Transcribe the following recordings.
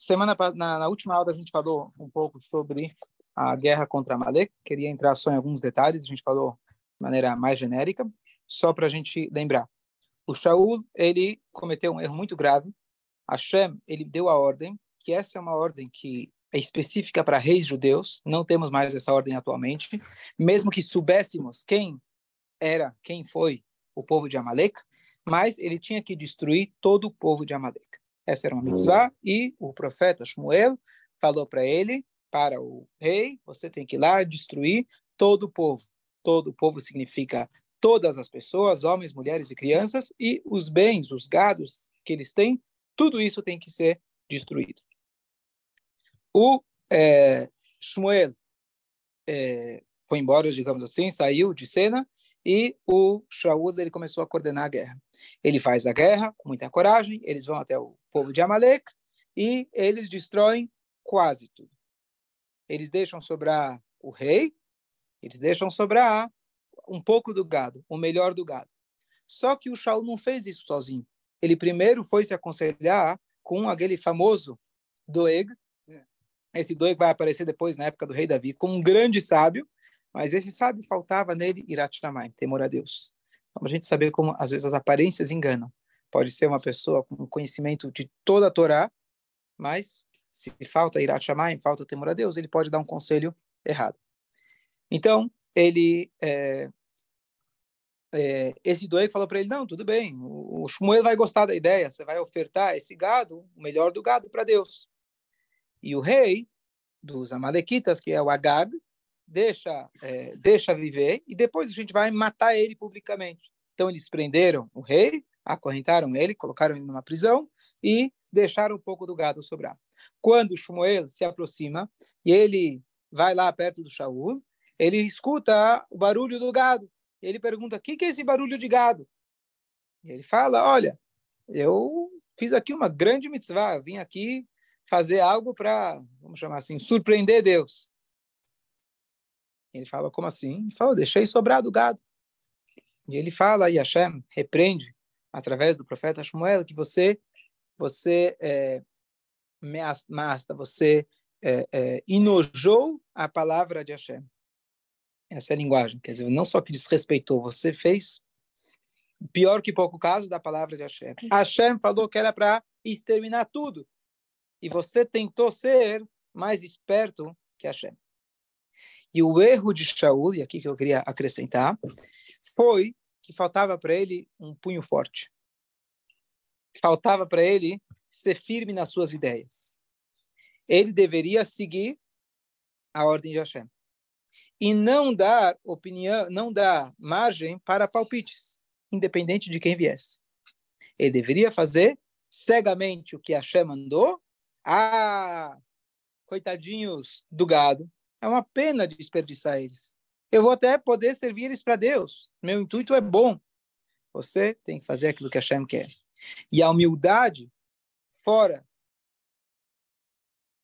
Semana na, na, última aula a gente falou um pouco sobre a guerra contra Amalek. Queria entrar só em alguns detalhes. A gente falou de maneira mais genérica, só para a gente lembrar. O Shaul ele cometeu um erro muito grave. Hashem ele deu a ordem que essa é uma ordem que é específica para reis judeus. Não temos mais essa ordem atualmente. Mesmo que soubéssemos quem era, quem foi o povo de Amalek, mas ele tinha que destruir todo o povo de Amalek. Essa era uma mitzvah, e o profeta Shmuel falou para ele, para o rei, você tem que ir lá destruir todo o povo. Todo o povo significa todas as pessoas, homens, mulheres e crianças, e os bens, os gados que eles têm, tudo isso tem que ser destruído. O é, Shmuel é, foi embora, digamos assim, saiu de cena, e o Shaul ele começou a coordenar a guerra. Ele faz a guerra com muita coragem, eles vão até o povo de Amalek e eles destroem quase tudo. Eles deixam sobrar o rei, eles deixam sobrar um pouco do gado, o melhor do gado. Só que o Shaul não fez isso sozinho. Ele primeiro foi se aconselhar com aquele famoso Doeg. Esse Doeg vai aparecer depois na época do rei Davi, como um grande sábio, mas esse sábio faltava nele Irat Shamayim, temor a Deus. Então, a gente saber como, às vezes, as aparências enganam. Pode ser uma pessoa com conhecimento de toda a Torá, mas se falta Irat Shamayim, falta temor a Deus, ele pode dar um conselho errado. Então, ele... É, é, esse doido falou para ele, não, tudo bem, o, o Shmuel vai gostar da ideia, você vai ofertar esse gado, o melhor do gado, para Deus. E o rei dos Amalequitas, que é o Agag, deixa, é, deixa viver e depois a gente vai matar ele publicamente. Então eles prenderam o rei, acorrentaram ele, colocaram ele numa prisão e deixaram um pouco do gado sobrar. Quando Shmuel se aproxima e ele vai lá perto do Shaul, ele escuta o barulho do gado. Ele pergunta: "O que, é esse barulho de gado?" E ele fala: "Olha, eu fiz aqui uma grande mitzvah, vim aqui fazer algo para, vamos chamar assim, surpreender Deus. Ele fala, como assim? Ele fala, deixei sobrar do gado. E ele fala, e Hashem repreende, através do profeta Shmuel, que você, você é, masta, você é, é, enojou a palavra de Hashem. Essa é a linguagem. Quer dizer, não só que desrespeitou, você fez pior que pouco caso da palavra de Hashem. Hashem falou que era para exterminar tudo. E você tentou ser mais esperto que Hashem. E o erro de Shaul, e aqui que eu queria acrescentar, foi que faltava para ele um punho forte. Faltava para ele ser firme nas suas ideias. Ele deveria seguir a ordem de Hashem e não dar opinião, não dar margem para palpites, independente de quem viesse. Ele deveria fazer cegamente o que Hashem mandou. Ah, coitadinhos do gado, é uma pena desperdiçar eles. Eu vou até poder servir eles para Deus. Meu intuito é bom. Você tem que fazer aquilo que a Hashem quer. E a humildade fora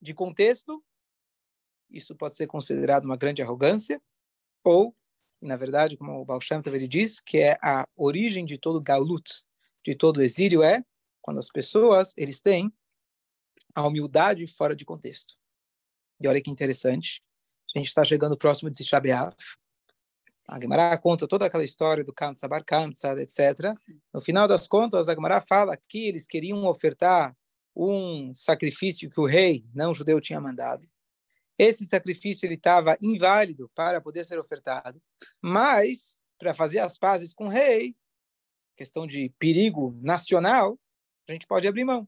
de contexto, isso pode ser considerado uma grande arrogância, ou, na verdade, como o Baal Shem Tov, diz, que é a origem de todo galut, de todo exílio, é quando as pessoas eles têm a humildade fora de contexto. E olha que interessante, a gente está chegando próximo de Tisha. A Gemara conta toda aquela história do Kamsa Bar Kamsa, etc. No final das contas, a Gemara fala que eles queriam ofertar um sacrifício que o rei não judeu tinha mandado. Esse sacrifício ele estava inválido para poder ser ofertado, mas para fazer as pazes com o rei, questão de perigo nacional, a gente pode abrir mão.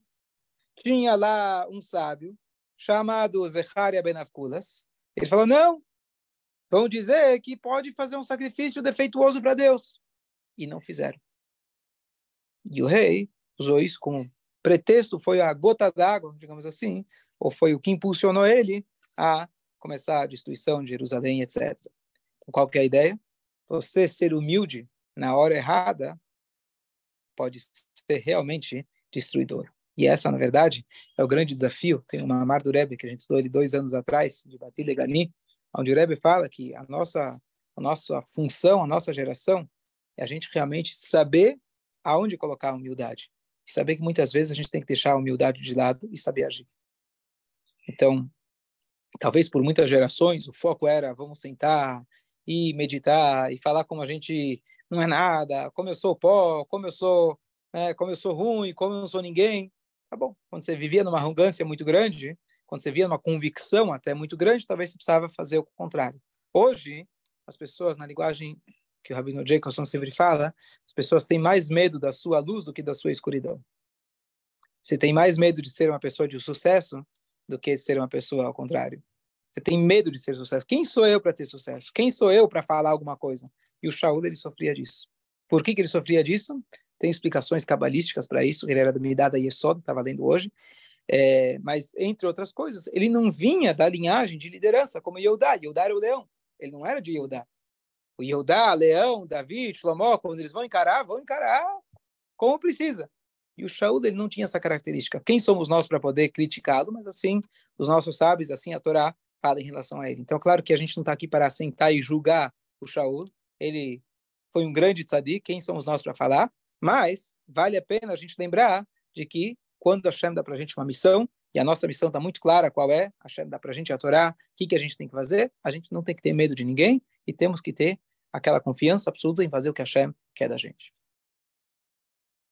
Tinha lá um sábio chamado Zecharia Benavkulas, ele falou: não, vão dizer que pode fazer um sacrifício defeituoso para Deus. E não fizeram. E o rei usou isso como pretexto, foi a gota d'água, digamos assim, ou foi o que impulsionou ele a começar a destruição de Jerusalém, etc. Então, qual que é a ideia? Você ser humilde na hora errada pode ser realmente destruidor. E essa, na verdade, é o grande desafio. Tem uma Mar do Rebbe, que a gente estudou ele dois anos atrás, de Batil Legani, onde o Rebbe fala que a nossa, a nossa função, a nossa geração, é a gente realmente saber aonde colocar a humildade. E saber que muitas vezes a gente tem que deixar a humildade de lado e saber agir. Então, talvez por muitas gerações, o foco era vamos sentar e meditar e falar como a gente não é nada, como eu sou pó, como eu sou, né, como eu sou ruim, como eu não sou ninguém. Tá bom. Quando você vivia numa arrogância muito grande, quando você via numa convicção até muito grande, talvez você precisava fazer o contrário. Hoje, as pessoas, na linguagem que o Rabino Jacobson sempre fala, as pessoas têm mais medo da sua luz do que da sua escuridão. Você tem mais medo de ser uma pessoa de sucesso do que ser uma pessoa ao contrário. Você tem medo de ser sucesso. Quem sou eu para ter sucesso? Quem sou eu para falar alguma coisa? E o Shaul, ele sofria disso. Por que, que ele sofria disso? Tem explicações cabalísticas para isso. Ele era do Midada Yesod, estava lendo hoje. É, mas, entre outras coisas, ele não vinha da linhagem de liderança como Yehudá. Yehudá era o leão. Ele não era de Yehudá. O Yehudá, Leão, Davi, Shlomo, quando eles vão encarar, vão encarar como precisa. E o Shaul ele não tinha essa característica. Quem somos nós para poder criticá-lo? Mas assim, os nossos sábios, assim a Torá fala em relação a ele. Então, claro que a gente não está aqui para sentar e julgar o Shaul. Ele foi um grande tzadik, quem somos nós para falar? Mas vale a pena a gente lembrar de que quando a Hashem dá para a gente uma missão, e a nossa missão está muito clara qual é, a Hashem dá para a gente a Torá, o que, que a gente tem que fazer, a gente não tem que ter medo de ninguém e temos que ter aquela confiança absoluta em fazer o que a Hashem quer da gente.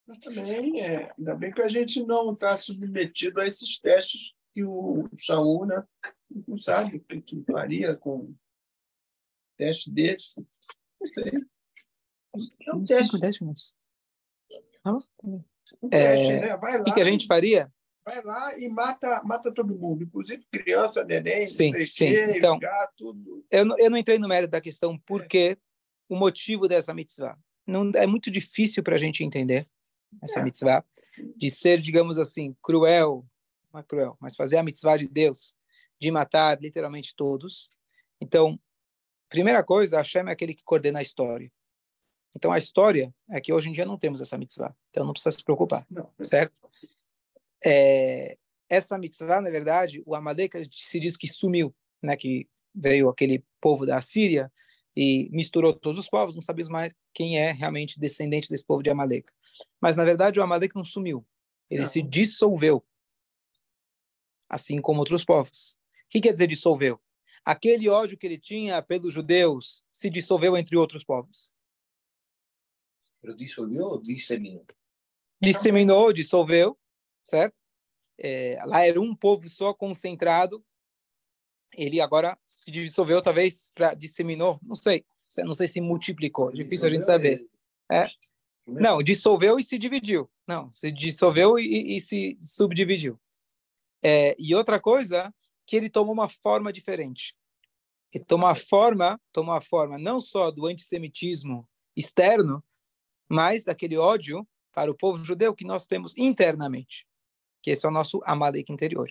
Mas também, é, ainda bem que a gente não está submetido a esses testes que o Saúl né, não sabe o que, que faria com teste desses. Não sei. É um teste. 10 minutos. Um é, né? O que, que, a gente faria? Vai lá e mata, mata todo mundo, inclusive criança, neném, sim, sim. Então, gato. Eu, não, eu não entrei no mérito da questão por é. o motivo dessa mitzvah. Não, é muito difícil para a gente entender essa é. mitzvah, de ser, digamos assim, cruel, não é cruel, mas fazer a mitzvah de Deus, de matar literalmente todos. Então, primeira coisa, Hashem é aquele que coordena a história. Então, a história é que hoje em dia não temos essa mitzvah. Então, não precisa se preocupar, não. certo? É, essa mitzvah, na verdade, o Amalek se diz que sumiu, né? Que veio aquele povo da Síria e misturou todos os povos, não sabemos mais quem é realmente descendente desse povo de Amalek. Mas, na verdade, o Amalek não sumiu. Ele não. se dissolveu, assim como outros povos. O que quer dizer dissolveu? Aquele ódio que ele tinha pelos judeus se dissolveu entre outros povos. Pero dissolveu ou disseminou? Disseminou, dissolveu, certo? É, lá era um povo só concentrado ele agora se dissolveu, talvez, para disseminou, não sei, não sei se multiplicou, difícil a gente saber. É. Não, dissolveu e se dividiu. Não, se dissolveu e, e se subdividiu. É, e outra coisa, que ele tomou uma forma diferente. Ele tomou a forma, tomou a forma não só do antissemitismo externo, mas daquele ódio para o povo judeu que nós temos internamente, que esse é o nosso Amalek interior.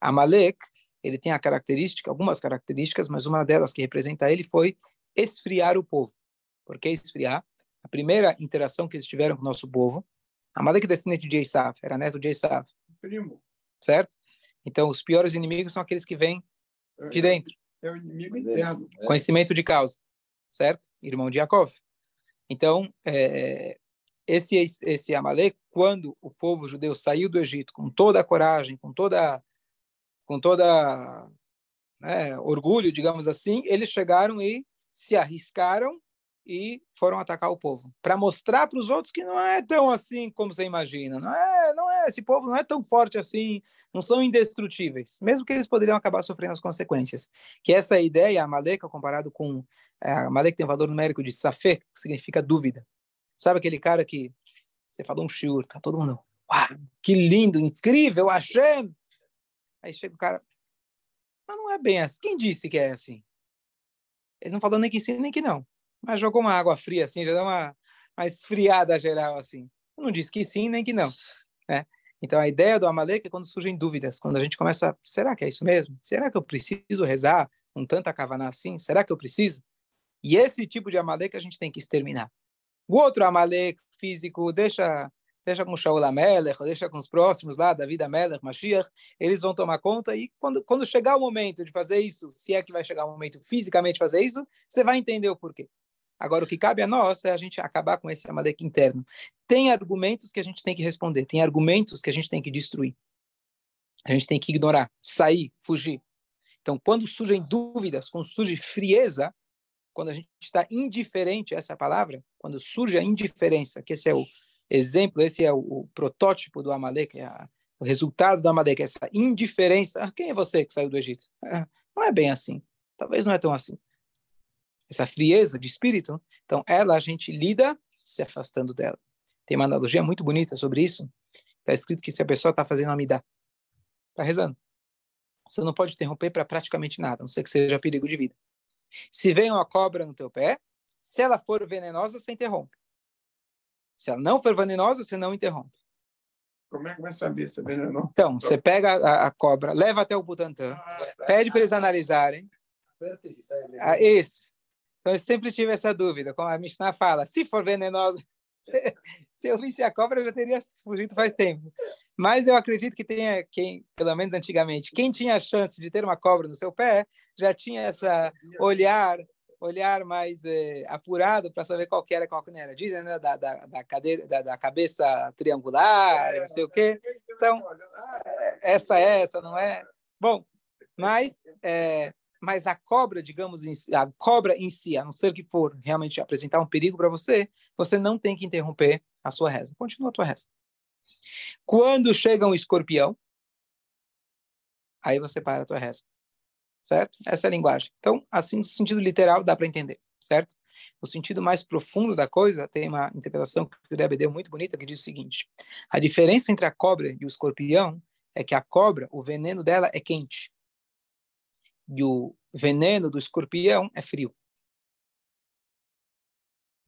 Amalek ele tem a característica, algumas características, mas uma delas que representa ele foi esfriar o povo. Por que esfriar? A primeira interação que eles tiveram com o nosso povo, Amalek é descendente de Esav, era neto de Esav. Primo. Certo? Então, os piores inimigos são aqueles que vêm de dentro. É o inimigo interno. É. Conhecimento de causa. Certo? Irmão de Yaakov. Então, é, esse, esse Amalek, quando o povo judeu saiu do Egito com toda a coragem, com toda com toda né, orgulho, digamos assim, eles chegaram e se arriscaram e foram atacar o povo para mostrar para os outros que não é tão assim como você imagina, não é, não é, esse povo não é tão forte assim, não são indestrutíveis, mesmo que eles poderiam acabar sofrendo as consequências. Que essa ideia, a Maleka, comparado com é, a Maleka tem um valor numérico de safé, que significa dúvida. Sabe aquele cara que você falou um shiur, tá todo mundo, que lindo, incrível, Hashem, Aí chega o cara, mas não é bem assim. Quem disse que é assim? Ele não falou nem que sim, nem que não. Mas jogou uma água fria assim, já dá uma, uma esfriada geral assim. Não disse que sim, nem que não. Né? Então a ideia do Amalek é quando surgem dúvidas, quando a gente começa, será que é isso mesmo? Será que eu preciso rezar com tanta kavaná assim? Será que eu preciso? E esse tipo de Amalek a gente tem que exterminar. O outro Amalek físico deixa deixa com Shaul Amelech, deixa com os próximos lá, David Amelech, Mashiach, eles vão tomar conta e quando, quando chegar o momento de fazer isso, se é que vai chegar o momento fisicamente fazer isso, você vai entender o porquê. Agora, o que cabe a nós é a gente acabar com esse Amalek interno. Tem argumentos que a gente tem que responder, tem argumentos que a gente tem que destruir. a gente tem que ignorar, sair, fugir. Então, quando surgem dúvidas, quando surge frieza, quando a gente está indiferente a essa palavra, quando surge a indiferença, que esse é o exemplo, esse é o, o protótipo do Amalek, é a, o resultado do Amalek, essa indiferença. Ah, quem é você que saiu do Egito? Ah, não é bem assim. Talvez não é tão assim. Essa frieza de espírito, então ela a gente lida se afastando dela. Tem uma analogia muito bonita sobre isso. Está escrito que se a pessoa está fazendo amidá, está rezando, você não pode interromper para praticamente nada, a não ser que seja perigo de vida. Se vem uma cobra no teu pé, se ela for venenosa, você interrompe. Se ela não for venenosa, você não interrompe. Como é que vai saber se é venenosa? Então, você pega a, a, cobra, leva até o Butantan, ah, tá. pede para eles analisarem. Ah, isso. Então, eu sempre tive essa dúvida, como a Mishnah fala, se for venenosa, se eu visse a cobra, eu já teria fugido faz tempo. Mas eu acredito que tenha quem, pelo menos antigamente, quem tinha a chance de ter uma cobra no seu pé, já tinha essa olhar olhar mais é, apurado para saber qual que era qual que não era. Dizem, né, da, da, da, cadeira, da, da cabeça triangular, não sei o quê. Então, essa é essa, não é? Bom, mas, é, mas a cobra, digamos, a cobra em si, a não ser que for realmente apresentar um perigo para você, você não tem que interromper a sua reza. Continua a tua reza. Quando chega um escorpião, aí você para a tua reza. Certo? Essa é a linguagem. Então, assim, no sentido literal, dá para entender. Certo? No sentido mais profundo da coisa, tem uma interpretação que o Rebbe deu muito bonita, que diz o seguinte: a diferença entre a cobra e o escorpião é que a cobra, o veneno dela é quente. E o veneno do escorpião é frio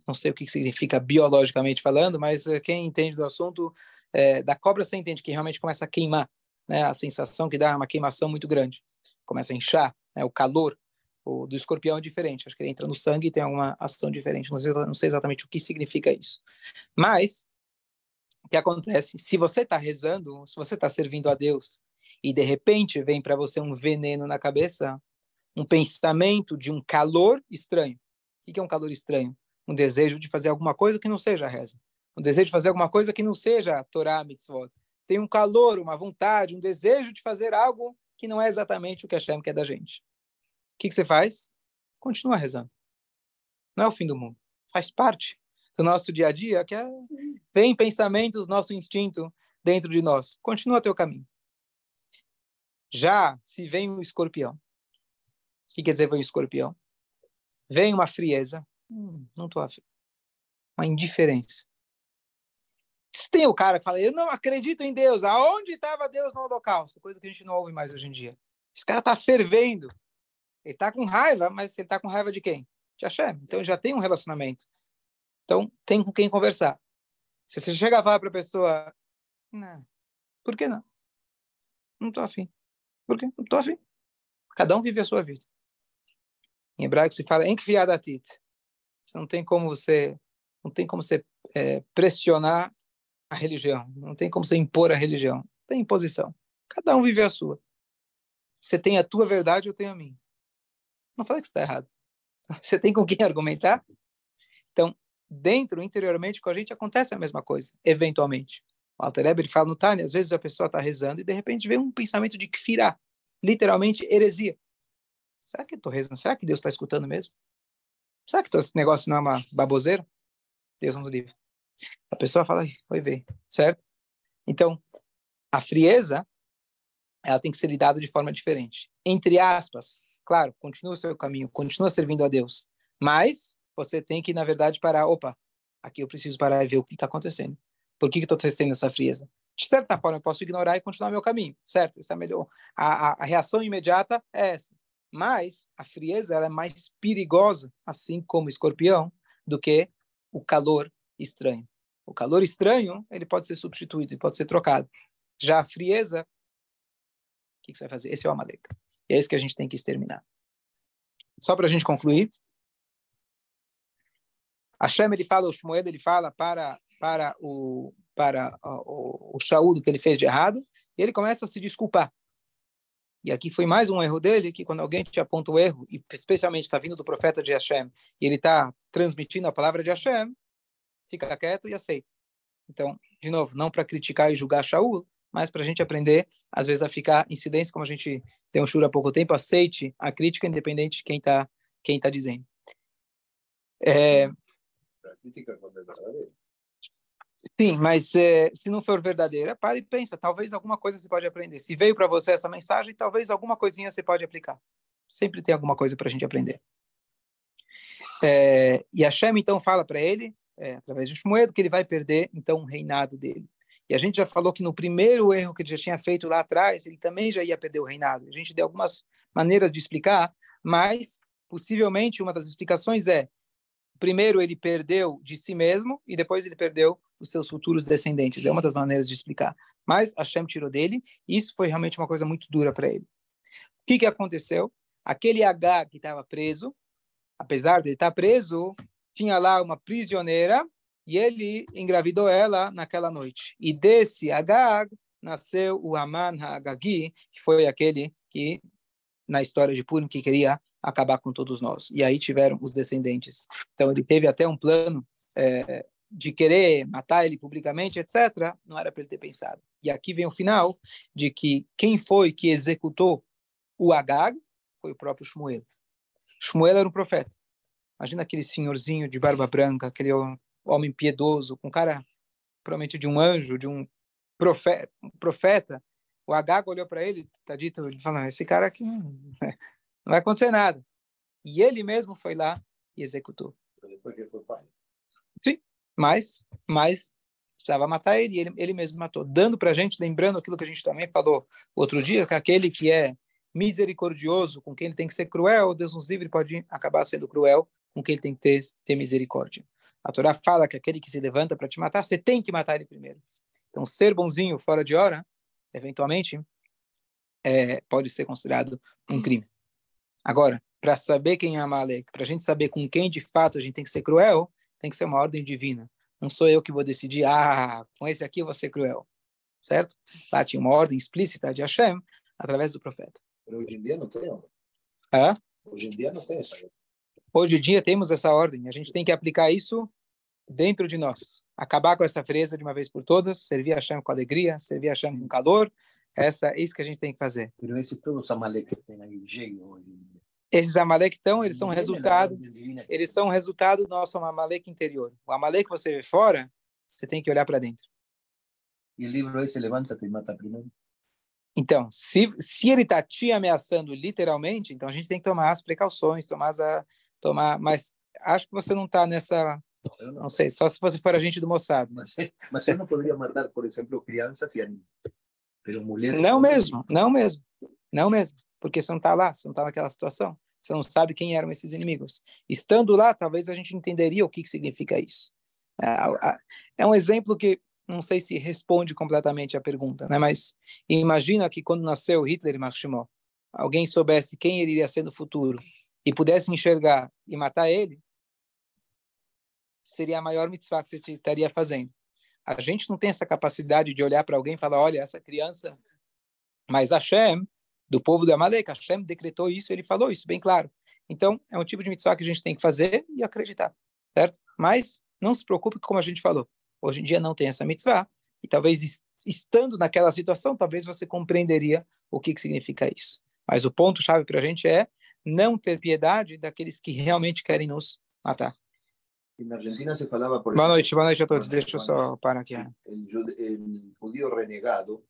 não sei o que significa biologicamente falando, mas eh, quem entende do assunto, é, da cobra você entende que realmente começa a queimar, né? A sensação que dá é uma queimação muito grande, começa a inchar, né? O calor o do escorpião é diferente, acho que ele entra no sangue e tem alguma ação diferente, não sei, não sei exatamente o que significa isso. Mas, o que acontece? Se você está rezando, se você está servindo a Deus, e de repente vem para você um veneno na cabeça, um pensamento de um calor estranho. O que é um calor estranho? um desejo de fazer alguma coisa que não seja reza, um desejo de fazer alguma coisa que não seja Torá, mitzvot. Tem um calor, uma vontade, um desejo de fazer algo que não é exatamente o que Hashem quer da gente. O que, que você faz? Continua rezando. Não é o fim do mundo. Faz parte do nosso dia a dia, que é, vem pensamentos, nosso instinto dentro de nós. Continua teu caminho. Já se vem um escorpião, o que quer dizer vem um escorpião? Vem uma frieza, Hum, não estou afim. Uma indiferença. Se tem o cara que fala, eu não acredito em Deus, aonde estava Deus no holocausto? Coisa que a gente não ouve mais hoje em dia. Esse cara está fervendo. Ele está com raiva, mas ele está com raiva de quem? De Hashem. Então já tem um relacionamento. Então tem com quem conversar. Se você chega a falar para a pessoa, não, por que não? Não estou afim. Por quê? Não estou afim. Cada um vive a sua vida. Em hebraico se fala enkviadatit. Você não tem como você não tem como você é, pressionar a religião, não tem como você impor a religião. Tem imposição. Cada um vive a sua. Você tem a tua verdade, eu tenho a minha. Não falei que está errado. Você tem com quem argumentar? Então, dentro, interiormente, com a gente acontece a mesma coisa, eventualmente. O Alter Eber fala no Tânia, às vezes a pessoa está rezando e de repente vem um pensamento de kfirá, literalmente heresia. Será que estou rezando? Será que Deus está escutando mesmo? Será que esse negócio não é uma baboseira? Deus nos livre. A pessoa fala, oi, ver, certo? Então, a frieza, ela tem que ser lidada de forma diferente. Entre aspas, claro, continua o seu caminho, continua servindo a Deus, mas você tem que, na verdade, parar. Opa, aqui eu preciso parar e ver o que está acontecendo. Por que estou testando essa frieza? De certa forma, eu posso ignorar e continuar meu caminho, certo? Isso é melhor. A, a, a reação imediata é essa. Mas a frieza ela é mais perigosa, assim como o escorpião, do que o calor estranho. O calor estranho ele pode ser substituído, ele pode ser trocado. Já a frieza, o que, que você vai fazer? Esse é o Amalek. E é isso que a gente tem que exterminar. Só para a gente concluir. Hashem, ele fala, o Shmuel, ele fala para, para o para o, o que ele fez de errado, e ele começa a se desculpar. E aqui foi mais um erro dele, que quando alguém te aponta o erro, e especialmente está vindo do profeta de Hashem, e ele está transmitindo a palavra de Hashem, fica quieto e aceita. Então, de novo, não para criticar e julgar Shaul, mas para a gente aprender, às vezes, a ficar em silêncio, como a gente tem um shura há pouco tempo, aceite a crítica, independente de quem está quem tá dizendo. É... Sim, mas é, se não for verdadeira, pare e pensa. Talvez alguma coisa você pode aprender. Se veio para você essa mensagem, talvez alguma coisinha você pode aplicar. Sempre tem alguma coisa para a gente aprender. É, e Hashem então fala para ele, é, através de Shmuel, que ele vai perder então o reinado dele. E a gente já falou que no primeiro erro que ele já tinha feito lá atrás, ele também já ia perder o reinado. A gente deu algumas maneiras de explicar, mas possivelmente uma das explicações é primeiro ele perdeu de si mesmo e depois ele perdeu os seus futuros descendentes. É uma das maneiras de explicar. Mas Hashem tirou dele, e isso foi realmente uma coisa muito dura para ele. O que, que aconteceu? Aquele H que estava preso, apesar de ele estar preso, tinha lá uma prisioneira e ele engravidou ela naquela noite. E desse Agag nasceu o Aman Hagagi, que foi aquele que, na história de Purim, que queria acabar com todos nós. E aí tiveram os descendentes. Então ele teve até um plano é, de querer matar ele publicamente, etc. Não era para ele ter pensado. E aqui vem o final de que quem foi que executou o Agag foi o próprio Shmuel. Shmuel era um profeta. Imagina aquele senhorzinho de barba branca, aquele homem piedoso, com cara provavelmente de um anjo, de um profeta. Um profeta. O Agag olhou para ele, tá dito, ele falou, esse cara aqui não, não vai acontecer nada. E ele mesmo foi lá e executou. Porque foi pai. Sim, mas, mas precisava matar ele, ele, ele mesmo matou. Dando para a gente, lembrando aquilo que a gente também falou outro dia, que aquele que é misericordioso com quem ele tem que ser cruel, Deus nos livre, pode acabar sendo cruel com quem ele tem que ter, ter misericórdia. A Torá fala que aquele que se levanta para te matar, você tem que matar ele primeiro. Então, ser bonzinho fora de hora, eventualmente, é, pode ser considerado um crime. Agora, para saber quem é Amalek, para a gente saber com quem de fato a gente tem que ser cruel, tem que ser uma ordem divina. Não sou eu que vou decidir, ah, com esse aqui eu vou ser cruel. Certo? Lá tinha uma ordem explícita de Hashem através do profeta. Hoje em dia não tem. Hã? Hoje em dia não tem essa. Hoje em dia temos essa ordem. A gente tem que aplicar isso dentro de nós. Acabar com essa fresa de uma vez por todas, servir a Hashem com alegria, servir a Hashem com calor. Essa, é isso que a gente tem que fazer. Mas esse todos os Amalek que tem aí, hoje Esses Amalek, então, eles são resultado, eles são resultado do nosso Amalek interior. O Amalek que você vê fora, você tem que olhar para dentro. E o livro aí se levanta e mata primeiro? Então, se, se ele está te ameaçando literalmente, então a gente tem que tomar as precauções, tomar, as, tomar mas acho que você não está nessa não, não, sei, só se você for agente do Mossad. Mas, mas eu não poderia matar, por exemplo, crianças e animais. Pero mulheres... Não mesmo, não mesmo. Não mesmo. Porque você não está lá, você não está naquela situação. Você não sabe quem eram esses inimigos. Estando lá, talvez a gente entenderia o que, que significa isso. É, é um exemplo que não sei se responde completamente a pergunta, né? mas imagina que quando nasceu Hitler e Marshmallow, alguém soubesse quem ele iria ser no futuro e pudesse enxergar e matar ele, seria a maior mitzvah que você estaria fazendo. A gente não tem essa capacidade de olhar para alguém e falar, olha, essa criança... Mas Hashem, do povo de Amalek, Hashem decretou isso, ele falou isso bem claro. Então, é um tipo de mitzvah que a gente tem que fazer e acreditar, certo? Mas não se preocupe, como a gente falou, hoje em dia não tem essa mitzvah, e talvez estando naquela situação, talvez você compreenderia o que, que significa isso. Mas o ponto-chave para a gente é não ter piedade daqueles que realmente querem nos matar. E na Argentina se falava por Boa noite, boa noite a todos. Deixa eu só parar aqui. O judío renegado